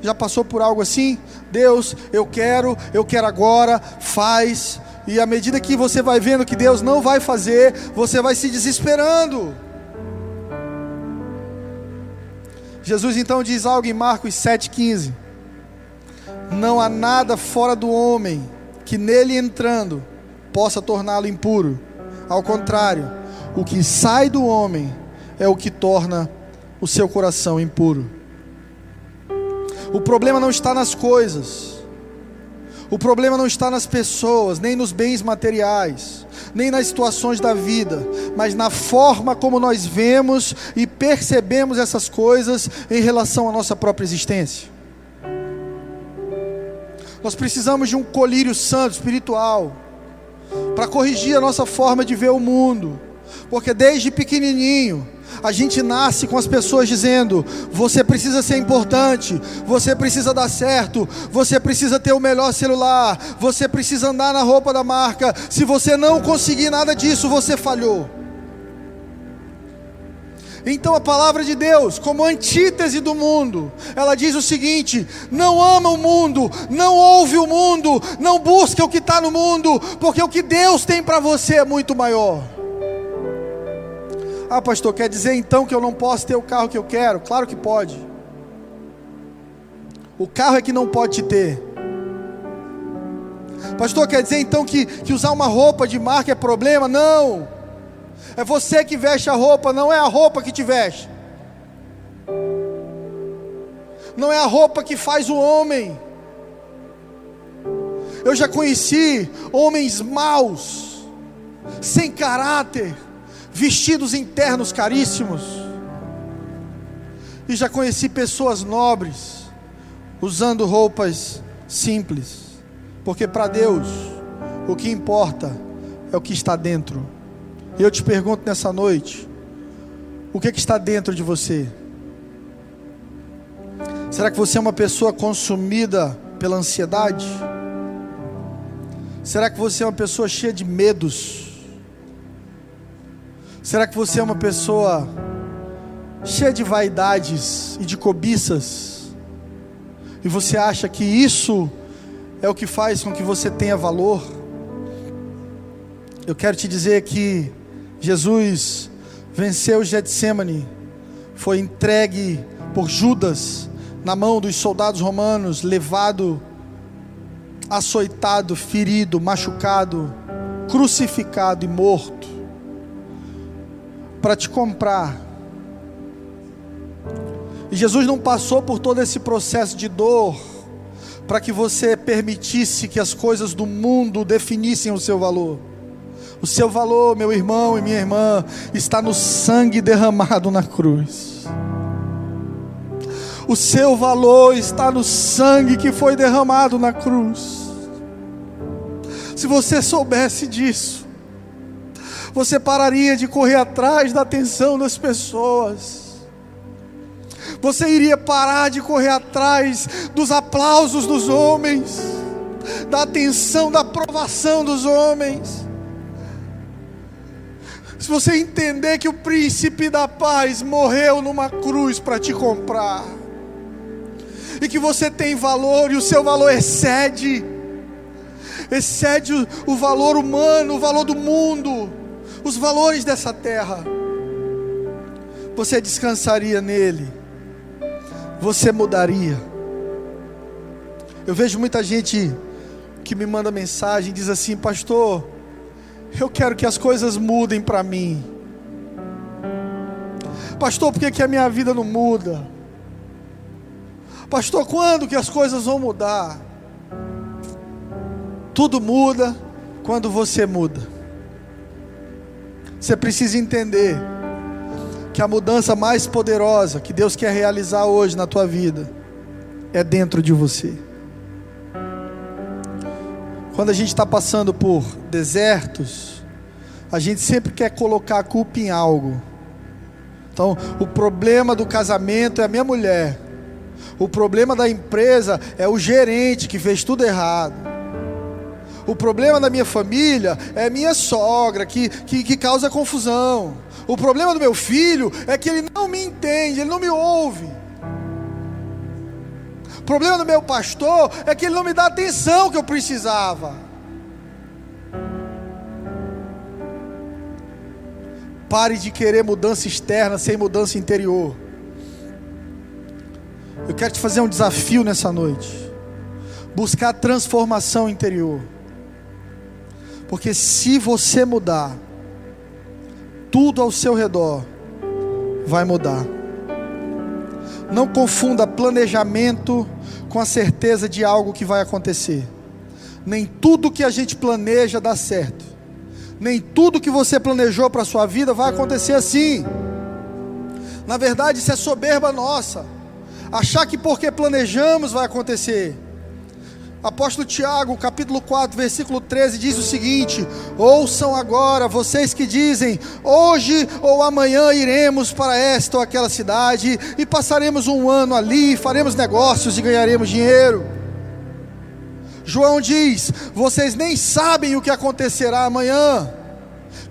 Já passou por algo assim? Deus, eu quero, eu quero agora, faz, e à medida que você vai vendo que Deus não vai fazer, você vai se desesperando. Jesus então diz algo em Marcos 7,15 não há nada fora do homem que nele entrando possa torná-lo impuro. Ao contrário, o que sai do homem é o que torna o seu coração impuro. O problema não está nas coisas. O problema não está nas pessoas, nem nos bens materiais, nem nas situações da vida, mas na forma como nós vemos e percebemos essas coisas em relação à nossa própria existência. Nós precisamos de um colírio santo espiritual para corrigir a nossa forma de ver o mundo, porque desde pequenininho a gente nasce com as pessoas dizendo: você precisa ser importante, você precisa dar certo, você precisa ter o melhor celular, você precisa andar na roupa da marca. Se você não conseguir nada disso, você falhou. Então a palavra de Deus, como antítese do mundo, ela diz o seguinte: não ama o mundo, não ouve o mundo, não busca o que está no mundo, porque o que Deus tem para você é muito maior. Ah, pastor, quer dizer então que eu não posso ter o carro que eu quero? Claro que pode. O carro é que não pode te ter. Pastor, quer dizer então que, que usar uma roupa de marca é problema? Não. É você que veste a roupa, não é a roupa que te veste. Não é a roupa que faz o homem. Eu já conheci homens maus, sem caráter, vestidos internos caríssimos. E já conheci pessoas nobres, usando roupas simples. Porque para Deus, o que importa é o que está dentro. E eu te pergunto nessa noite: o que, que está dentro de você? Será que você é uma pessoa consumida pela ansiedade? Será que você é uma pessoa cheia de medos? Será que você é uma pessoa cheia de vaidades e de cobiças? E você acha que isso é o que faz com que você tenha valor. Eu quero te dizer que Jesus venceu Getsemane, foi entregue por Judas na mão dos soldados romanos, levado, açoitado, ferido, machucado, crucificado e morto, para te comprar. E Jesus não passou por todo esse processo de dor para que você permitisse que as coisas do mundo definissem o seu valor. O seu valor, meu irmão e minha irmã, está no sangue derramado na cruz. O seu valor está no sangue que foi derramado na cruz. Se você soubesse disso, você pararia de correr atrás da atenção das pessoas. Você iria parar de correr atrás dos aplausos dos homens, da atenção, da aprovação dos homens. Se você entender que o príncipe da paz morreu numa cruz para te comprar, e que você tem valor e o seu valor excede, excede o, o valor humano, o valor do mundo, os valores dessa terra, você descansaria nele, você mudaria. Eu vejo muita gente que me manda mensagem diz assim: Pastor, eu quero que as coisas mudem para mim. Pastor, por que, que a minha vida não muda? Pastor, quando que as coisas vão mudar? Tudo muda quando você muda. Você precisa entender que a mudança mais poderosa que Deus quer realizar hoje na tua vida é dentro de você. Quando a gente está passando por desertos, a gente sempre quer colocar a culpa em algo. Então, o problema do casamento é a minha mulher. O problema da empresa é o gerente que fez tudo errado. O problema da minha família é minha sogra que, que, que causa confusão. O problema do meu filho é que ele não me entende, ele não me ouve. O problema do meu pastor é que ele não me dá a atenção que eu precisava. Pare de querer mudança externa sem mudança interior. Eu quero te fazer um desafio nessa noite. Buscar transformação interior. Porque se você mudar, tudo ao seu redor vai mudar. Não confunda planejamento com a certeza de algo que vai acontecer. Nem tudo que a gente planeja dá certo. Nem tudo que você planejou para a sua vida vai acontecer assim. Na verdade, isso é soberba nossa achar que porque planejamos vai acontecer. Apóstolo Tiago, capítulo 4, versículo 13, diz o seguinte: Ouçam agora, vocês que dizem, hoje ou amanhã iremos para esta ou aquela cidade, e passaremos um ano ali, faremos negócios e ganharemos dinheiro. João diz: Vocês nem sabem o que acontecerá amanhã,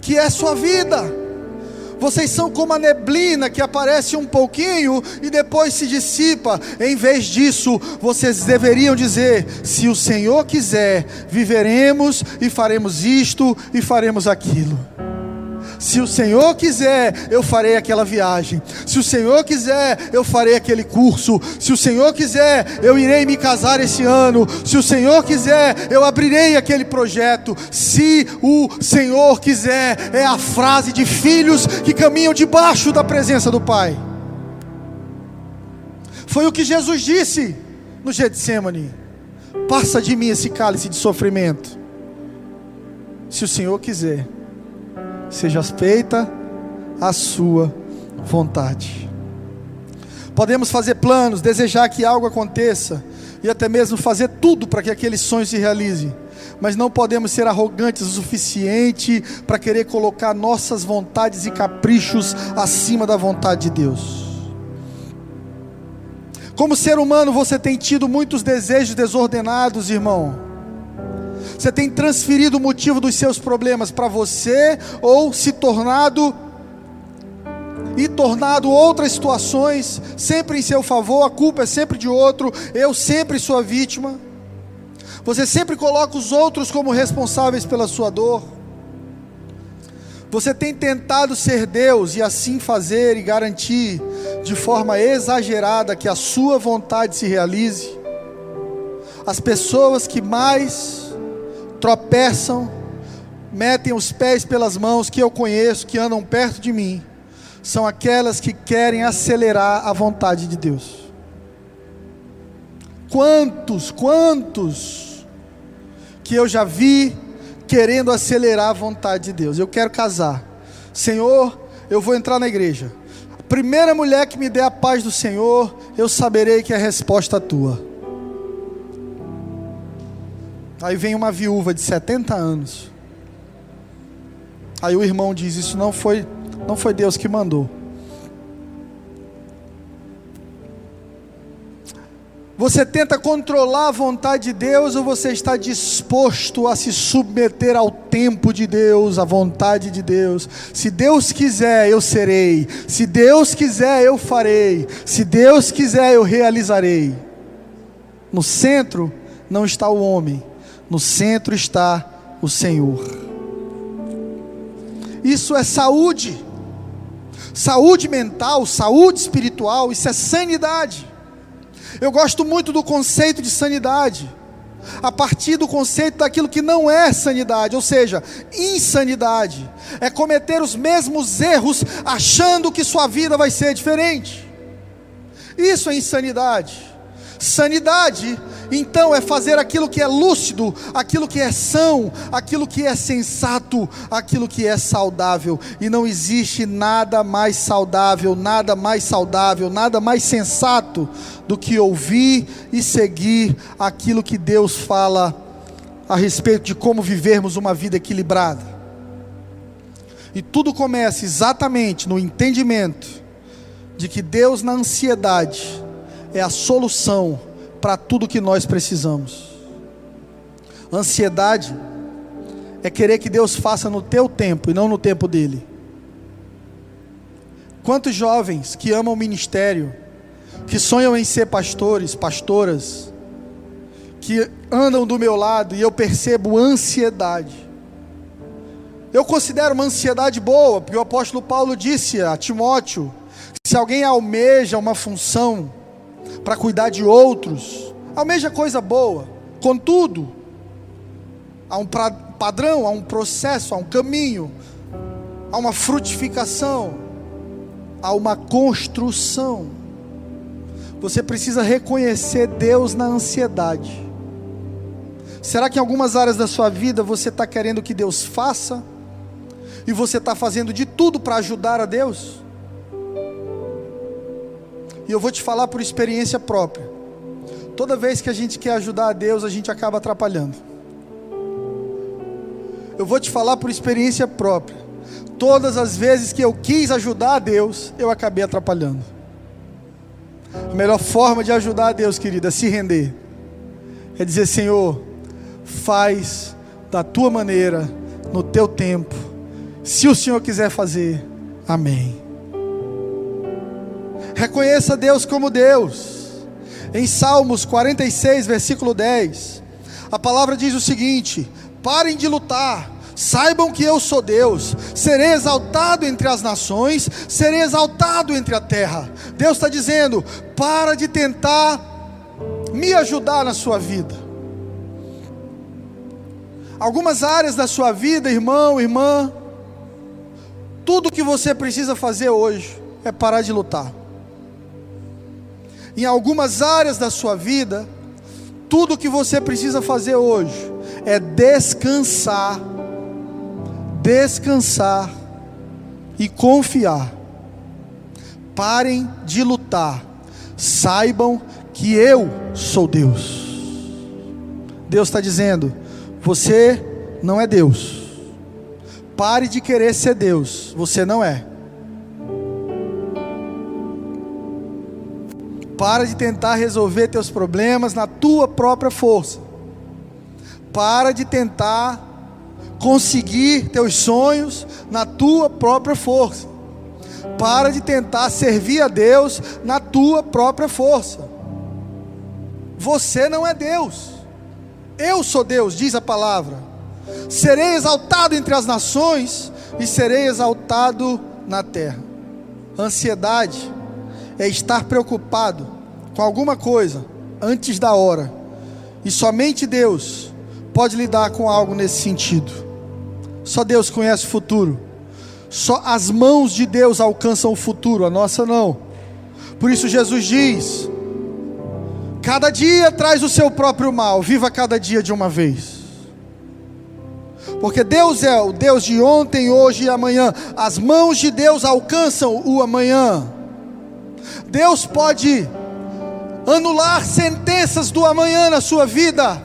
que é sua vida. Vocês são como a neblina que aparece um pouquinho e depois se dissipa. Em vez disso, vocês deveriam dizer: se o Senhor quiser, viveremos e faremos isto e faremos aquilo. Se o Senhor quiser, eu farei aquela viagem. Se o Senhor quiser, eu farei aquele curso. Se o Senhor quiser, eu irei me casar esse ano. Se o Senhor quiser, eu abrirei aquele projeto. Se o Senhor quiser, é a frase de filhos que caminham debaixo da presença do Pai. Foi o que Jesus disse no Getsemane: Passa de mim esse cálice de sofrimento. Se o Senhor quiser seja feita a sua vontade. Podemos fazer planos, desejar que algo aconteça e até mesmo fazer tudo para que aquele sonho se realize, mas não podemos ser arrogantes o suficiente para querer colocar nossas vontades e caprichos acima da vontade de Deus. Como ser humano, você tem tido muitos desejos desordenados, irmão você tem transferido o motivo dos seus problemas para você ou se tornado e tornado outras situações sempre em seu favor, a culpa é sempre de outro, eu sempre sou a vítima. Você sempre coloca os outros como responsáveis pela sua dor. Você tem tentado ser Deus e assim fazer e garantir de forma exagerada que a sua vontade se realize. As pessoas que mais tropeçam, metem os pés pelas mãos que eu conheço, que andam perto de mim, são aquelas que querem acelerar a vontade de Deus. Quantos, quantos que eu já vi querendo acelerar a vontade de Deus. Eu quero casar. Senhor, eu vou entrar na igreja. A primeira mulher que me der a paz do Senhor, eu saberei que é a resposta tua. Aí vem uma viúva de 70 anos. Aí o irmão diz: Isso não foi, não foi Deus que mandou. Você tenta controlar a vontade de Deus ou você está disposto a se submeter ao tempo de Deus, à vontade de Deus? Se Deus quiser, eu serei. Se Deus quiser, eu farei. Se Deus quiser, eu realizarei. No centro não está o homem, no centro está o Senhor. Isso é saúde. Saúde mental, saúde espiritual, isso é sanidade. Eu gosto muito do conceito de sanidade, a partir do conceito daquilo que não é sanidade, ou seja, insanidade, é cometer os mesmos erros achando que sua vida vai ser diferente. Isso é insanidade. Sanidade então é fazer aquilo que é lúcido, aquilo que é são, aquilo que é sensato, aquilo que é saudável. E não existe nada mais saudável, nada mais saudável, nada mais sensato do que ouvir e seguir aquilo que Deus fala a respeito de como vivermos uma vida equilibrada. E tudo começa exatamente no entendimento de que Deus, na ansiedade, é a solução para tudo que nós precisamos. Ansiedade é querer que Deus faça no teu tempo e não no tempo dele. Quantos jovens que amam o ministério, que sonham em ser pastores, pastoras, que andam do meu lado e eu percebo ansiedade. Eu considero uma ansiedade boa, porque o apóstolo Paulo disse a Timóteo: se alguém almeja uma função, para cuidar de outros, almeja coisa boa, contudo, há um padrão, há um processo, há um caminho, há uma frutificação, há uma construção. Você precisa reconhecer Deus na ansiedade. Será que em algumas áreas da sua vida você está querendo que Deus faça? E você está fazendo de tudo para ajudar a Deus? Eu vou te falar por experiência própria. Toda vez que a gente quer ajudar a Deus, a gente acaba atrapalhando. Eu vou te falar por experiência própria. Todas as vezes que eu quis ajudar a Deus, eu acabei atrapalhando. A melhor forma de ajudar a Deus, querida, é se render. É dizer, Senhor, faz da tua maneira, no teu tempo. Se o Senhor quiser fazer, amém. Reconheça Deus como Deus. Em Salmos 46, versículo 10, a palavra diz o seguinte: parem de lutar, saibam que eu sou Deus, serei exaltado entre as nações, serei exaltado entre a terra. Deus está dizendo: para de tentar me ajudar na sua vida. Algumas áreas da sua vida, irmão, irmã, tudo que você precisa fazer hoje é parar de lutar em algumas áreas da sua vida, tudo que você precisa fazer hoje é descansar, descansar e confiar. Parem de lutar, saibam que eu sou Deus. Deus está dizendo: você não é Deus. Pare de querer ser Deus, você não é. Para de tentar resolver teus problemas na tua própria força. Para de tentar conseguir teus sonhos na tua própria força. Para de tentar servir a Deus na tua própria força. Você não é Deus. Eu sou Deus, diz a palavra. Serei exaltado entre as nações e serei exaltado na terra. Ansiedade é estar preocupado com alguma coisa antes da hora. E somente Deus pode lidar com algo nesse sentido. Só Deus conhece o futuro. Só as mãos de Deus alcançam o futuro, a nossa não. Por isso Jesus diz: Cada dia traz o seu próprio mal, viva cada dia de uma vez. Porque Deus é o Deus de ontem, hoje e amanhã. As mãos de Deus alcançam o amanhã. Deus pode anular sentenças do amanhã na sua vida.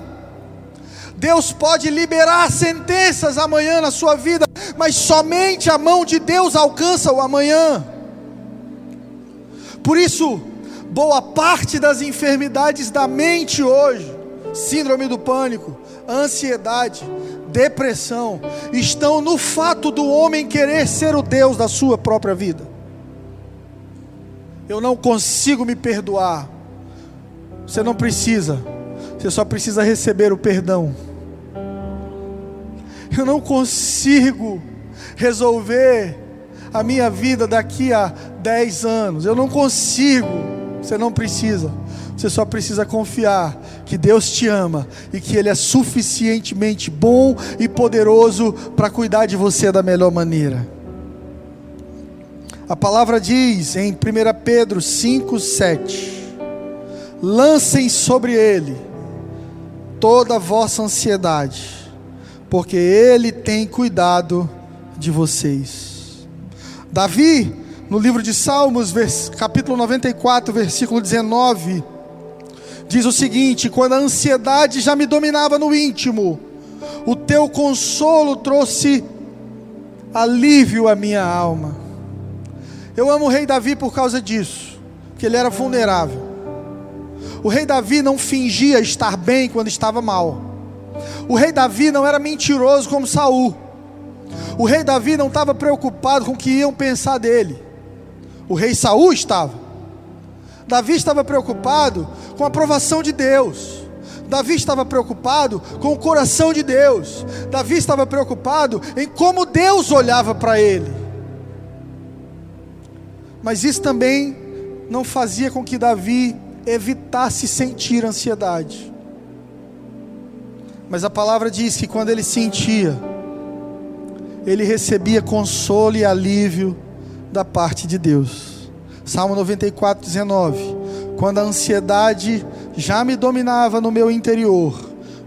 Deus pode liberar sentenças amanhã na sua vida, mas somente a mão de Deus alcança o amanhã. Por isso, boa parte das enfermidades da mente hoje, síndrome do pânico, ansiedade, depressão, estão no fato do homem querer ser o Deus da sua própria vida. Eu não consigo me perdoar. Você não precisa, você só precisa receber o perdão. Eu não consigo resolver a minha vida daqui a 10 anos. Eu não consigo. Você não precisa. Você só precisa confiar que Deus te ama e que Ele é suficientemente bom e poderoso para cuidar de você da melhor maneira. A palavra diz em 1 Pedro 5, 7: Lancem sobre Ele toda a vossa ansiedade, porque Ele tem cuidado de vocês. Davi no livro de Salmos, capítulo 94, versículo 19, diz o seguinte: Quando a ansiedade já me dominava no íntimo, o teu consolo trouxe alívio à minha alma. Eu amo o rei Davi por causa disso, que ele era vulnerável. O rei Davi não fingia estar bem quando estava mal. O rei Davi não era mentiroso como Saul. O rei Davi não estava preocupado com o que iam pensar dele. O rei Saul estava. Davi estava preocupado com a aprovação de Deus. Davi estava preocupado com o coração de Deus. Davi estava preocupado em como Deus olhava para ele. Mas isso também não fazia com que Davi evitasse sentir ansiedade. Mas a palavra diz que quando ele sentia, ele recebia consolo e alívio da parte de Deus. Salmo 94, 19. Quando a ansiedade já me dominava no meu interior,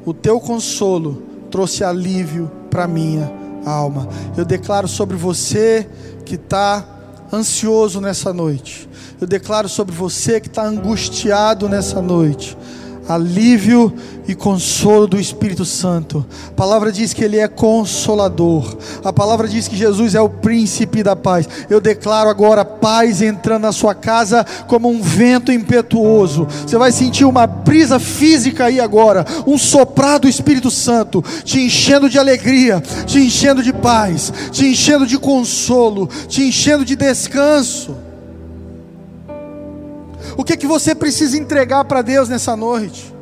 o teu consolo trouxe alívio para minha alma. Eu declaro sobre você que está ansioso nessa noite. Eu declaro sobre você que está angustiado nessa noite alívio e consolo do Espírito Santo. A palavra diz que Ele é consolador. A palavra diz que Jesus é o príncipe da paz. Eu declaro agora paz entrando na sua casa como um vento impetuoso. Você vai sentir uma brisa física aí agora, um soprar do Espírito Santo, te enchendo de alegria, te enchendo de paz, te enchendo de consolo, te enchendo de descanso. O que, que você precisa entregar para Deus nessa noite?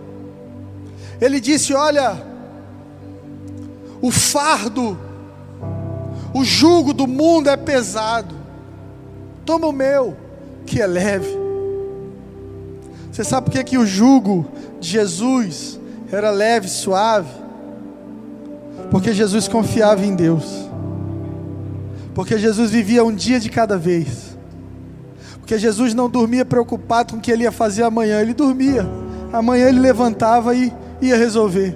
Ele disse: Olha, o fardo, o jugo do mundo é pesado, toma o meu, que é leve. Você sabe por que, que o jugo de Jesus era leve suave? Porque Jesus confiava em Deus, porque Jesus vivia um dia de cada vez. Porque Jesus não dormia preocupado com o que ele ia fazer amanhã, ele dormia. Amanhã ele levantava e ia resolver.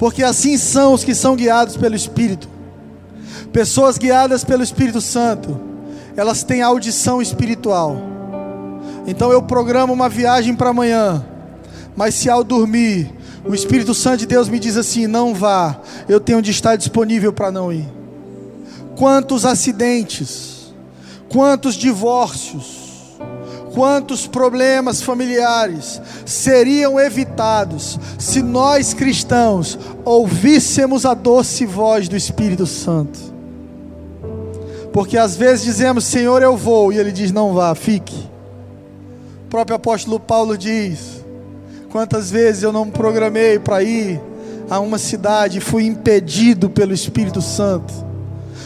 Porque assim são os que são guiados pelo Espírito. Pessoas guiadas pelo Espírito Santo, elas têm audição espiritual. Então eu programo uma viagem para amanhã, mas se ao dormir, o Espírito Santo de Deus me diz assim: não vá, eu tenho de estar disponível para não ir. Quantos acidentes, Quantos divórcios, quantos problemas familiares seriam evitados se nós cristãos ouvíssemos a doce voz do Espírito Santo? Porque às vezes dizemos, Senhor, eu vou, e Ele diz, não vá, fique. O próprio apóstolo Paulo diz: Quantas vezes eu não me programei para ir a uma cidade e fui impedido pelo Espírito Santo?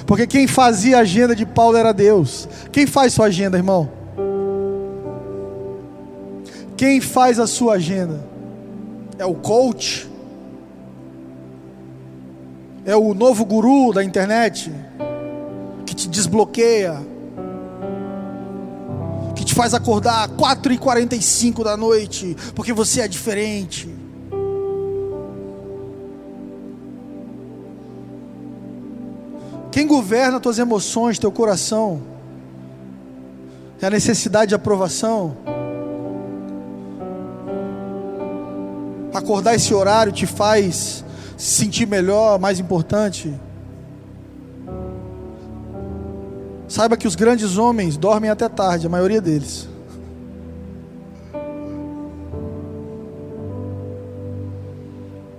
Porque quem fazia a agenda de Paulo era Deus. Quem faz sua agenda, irmão? Quem faz a sua agenda? É o coach? É o novo guru da internet? Que te desbloqueia? Que te faz acordar 4h45 da noite, porque você é diferente? Quem governa tuas emoções, teu coração? É a necessidade de aprovação? acordar esse horário te faz se sentir melhor, mais importante. Saiba que os grandes homens dormem até tarde, a maioria deles.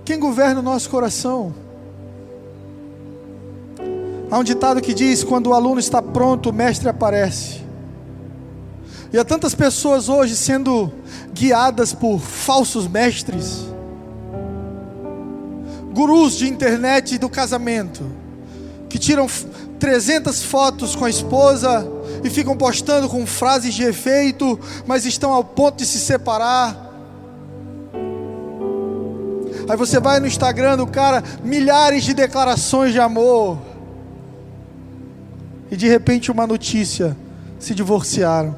Quem governa o nosso coração? Há um ditado que diz: quando o aluno está pronto, o mestre aparece. E há tantas pessoas hoje sendo guiadas por falsos mestres, gurus de internet e do casamento, que tiram 300 fotos com a esposa e ficam postando com frases de efeito, mas estão ao ponto de se separar. Aí você vai no Instagram do cara, milhares de declarações de amor. E de repente uma notícia: se divorciaram.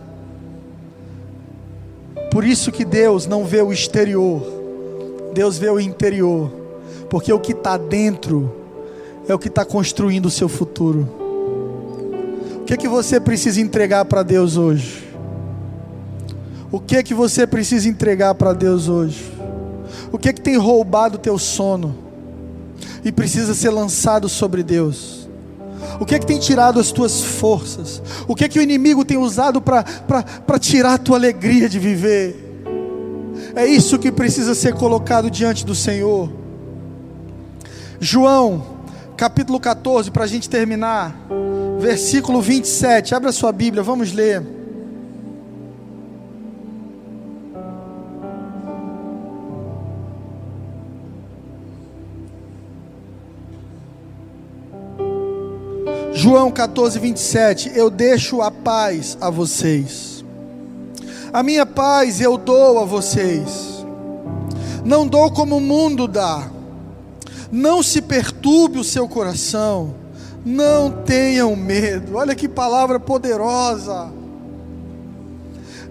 Por isso que Deus não vê o exterior, Deus vê o interior, porque o que está dentro é o que está construindo o seu futuro. O que é que você precisa entregar para Deus hoje? O que é que você precisa entregar para Deus hoje? O que é que tem roubado o teu sono e precisa ser lançado sobre Deus? O que é que tem tirado as tuas forças? O que é que o inimigo tem usado para tirar a tua alegria de viver? É isso que precisa ser colocado diante do Senhor. João, capítulo 14, para a gente terminar, versículo 27. Abra sua Bíblia, vamos ler. João 14, 27. Eu deixo a paz a vocês. A minha paz eu dou a vocês. Não dou como o mundo dá. Não se perturbe o seu coração. Não tenham medo. Olha que palavra poderosa.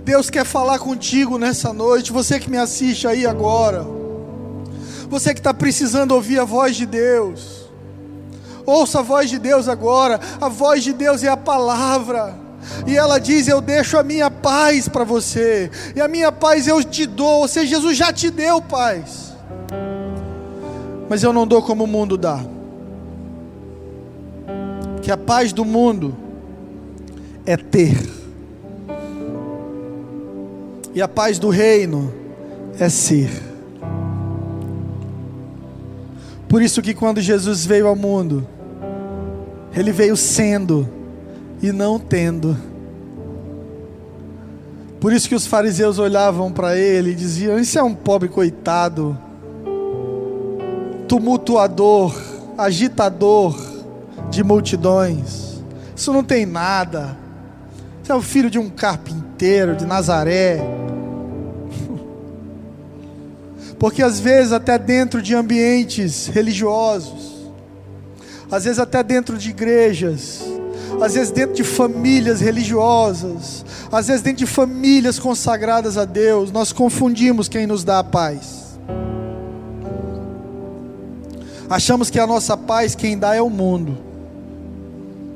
Deus quer falar contigo nessa noite. Você que me assiste aí agora. Você que está precisando ouvir a voz de Deus. Ouça a voz de Deus agora. A voz de Deus é a palavra. E ela diz: Eu deixo a minha paz para você. E a minha paz eu te dou. Ou seja, Jesus já te deu paz. Mas eu não dou como o mundo dá. Que a paz do mundo é ter. E a paz do reino é ser. Por isso que quando Jesus veio ao mundo, ele veio sendo e não tendo. Por isso que os fariseus olhavam para ele e diziam: Isso é um pobre coitado, tumultuador, agitador de multidões. Isso não tem nada. Isso é o filho de um carpinteiro de Nazaré. Porque às vezes, até dentro de ambientes religiosos, às vezes até dentro de igrejas, às vezes dentro de famílias religiosas, às vezes dentro de famílias consagradas a Deus, nós confundimos quem nos dá a paz. Achamos que a nossa paz quem dá é o mundo.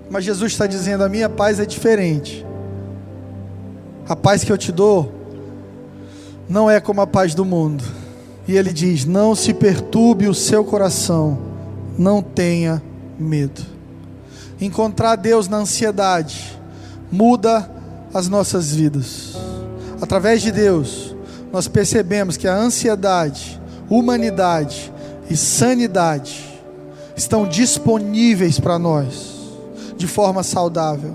Mas Jesus está dizendo: a minha paz é diferente. A paz que eu te dou não é como a paz do mundo. E ele diz: não se perturbe o seu coração, não tenha medo. Encontrar Deus na ansiedade muda as nossas vidas. Através de Deus, nós percebemos que a ansiedade, humanidade e sanidade estão disponíveis para nós de forma saudável.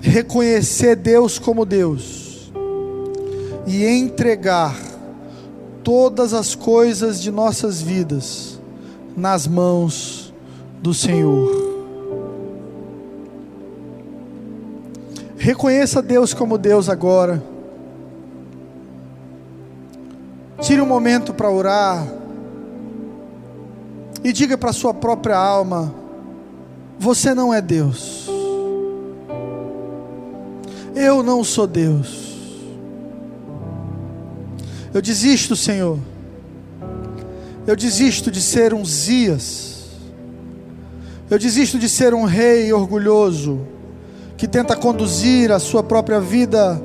Reconhecer Deus como Deus e entregar todas as coisas de nossas vidas nas mãos do Senhor. Reconheça Deus como Deus agora. Tire um momento para orar. E diga para sua própria alma: Você não é Deus. Eu não sou Deus. Eu desisto, Senhor. Eu desisto de ser um Zias. Eu desisto de ser um rei orgulhoso que tenta conduzir a sua própria vida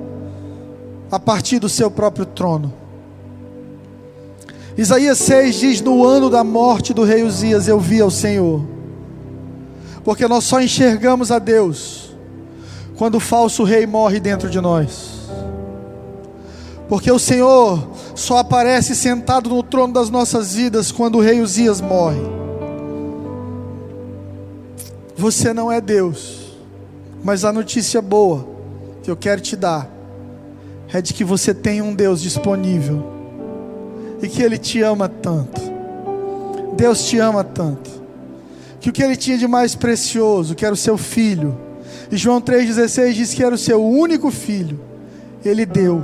a partir do seu próprio trono. Isaías 6 diz: No ano da morte do rei Uzias eu vi ao Senhor, porque nós só enxergamos a Deus quando o falso rei morre dentro de nós. Porque o Senhor só aparece sentado no trono das nossas vidas quando o rei Uzias morre. Você não é Deus, mas a notícia boa que eu quero te dar é de que você tem um Deus disponível e que Ele te ama tanto. Deus te ama tanto. Que o que Ele tinha de mais precioso, que era o seu filho, e João 3,16 diz que era o seu único filho, Ele deu,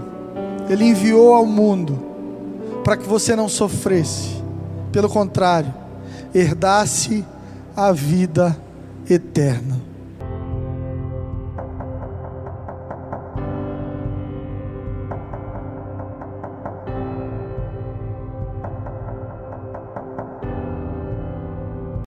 Ele enviou ao mundo, para que você não sofresse, pelo contrário, herdasse a vida eterna.